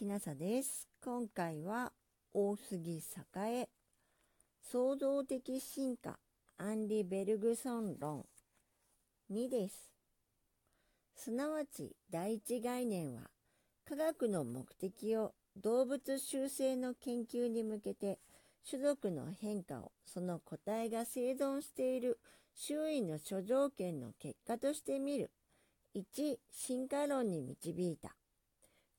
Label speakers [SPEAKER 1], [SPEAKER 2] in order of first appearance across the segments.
[SPEAKER 1] きなさです。今回は大杉栄。創造的進化。アンリ・ベルグソン論。2です。すなわち第一概念は科学の目的を動物習性の研究に向けて種族の変化をその個体が生存している周囲の諸条件の結果として見る。1進化論に導いた。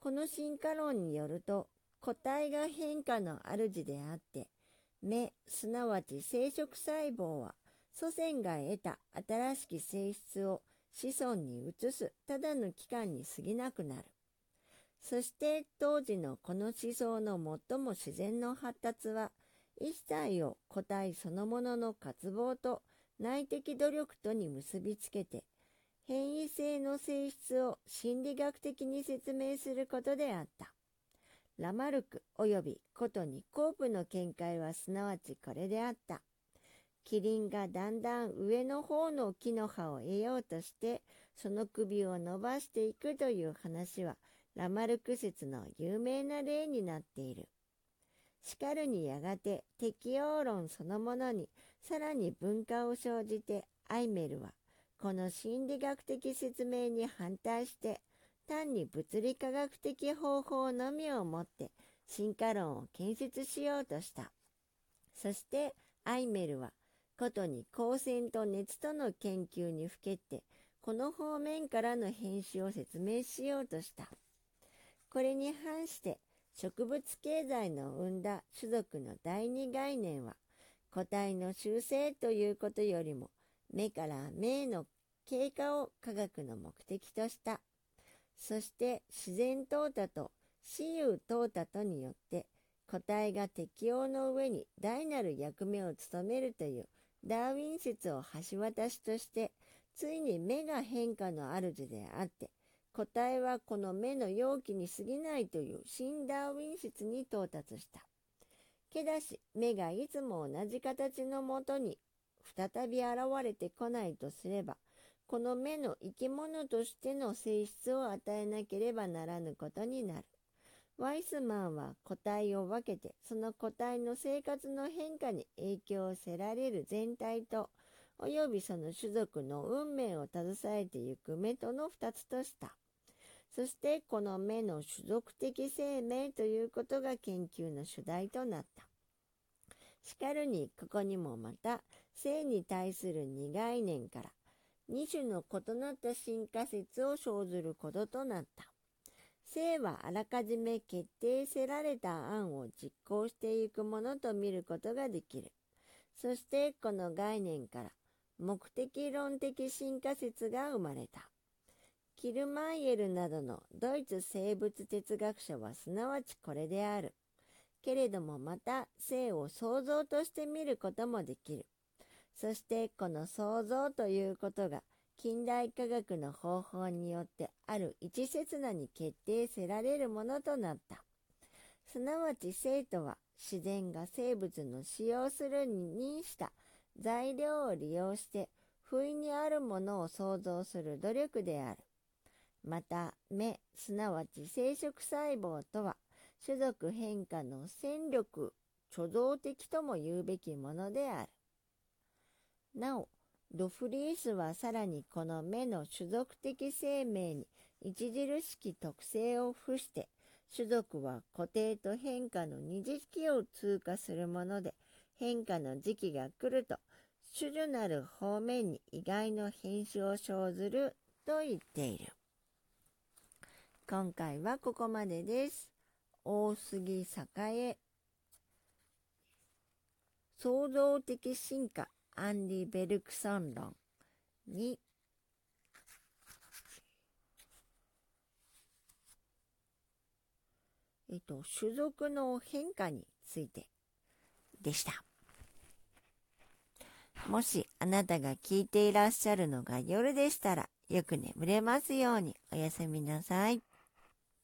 [SPEAKER 1] この進化論によると個体が変化の主であって目すなわち生殖細胞は祖先が得た新しき性質を子孫に移すただの期間に過ぎなくなる。そして当時のこの思想の最も自然の発達は一切を個体そのものの渇望と内的努力とに結びつけて変異性の性質を心理学的に説明することであった。ラマルク及びことニコープの見解はすなわちこれであった。キリンがだんだん上の方の木の葉を得ようとしてその首を伸ばしていくという話はラマルク説の有名な例になっている。しかるにやがて適応論そのものにさらに文化を生じてアイメルはこの心理学的説明に反対して単に物理科学的方法のみをもって進化論を建設しようとした。そしてアイメルはことに光線と熱との研究にふけってこの方面からの編集を説明しようとした。これに反して植物経済の生んだ種族の第二概念は個体の習性ということよりも目から目への経過を科学の目的とした。そして自然淘汰と私有淘汰とによって個体が適応の上に大なる役目を務めるというダーウィン説を橋渡しとしてついに目が変化の主であって個体はこの目の容器に過ぎないという新ダーウィン説に到達した。けだし目がいつも同じ形のもとに再び現れてこないとすれば、この目の生き物としての性質を与えなければならぬことになる。ワイスマンは個体を分けて、その個体の生活の変化に影響をせられる全体と、およびその種族の運命を携えてゆく目との二つとした。そしてこの目の種族的生命ということが研究の主題となった。しかるにここにもまた性に対する2概念から2種の異なった進化説を生ずることとなった。性はあらかじめ決定せられた案を実行していくものと見ることができる。そしてこの概念から目的論的進化説が生まれた。キルマイエルなどのドイツ生物哲学者はすなわちこれである。けれどもまた性を創造として見ることもできる。そしてこの創造ということが近代科学の方法によってある一刹那に決定せられるものとなった。すなわち生とは自然が生物の使用するに認した材料を利用して不意にあるものを創造する努力である。また目すなわち生殖細胞とは種族変化の戦力貯蔵的とも言うべきものである。なお、ドフリースはさらにこの目の種族的生命に著しき特性を付して、種族は固定と変化の二次期を通過するもので、変化の時期が来ると、種々なる方面に意外の変種を生ずると言っている。今回はここまでです。大杉栄。創造的進化。アンリ・ベルクソン論2えっと、種族の変化について。でした。もしあなたが聞いていらっしゃるのが夜でしたら、よく眠れますように。おやすみなさい。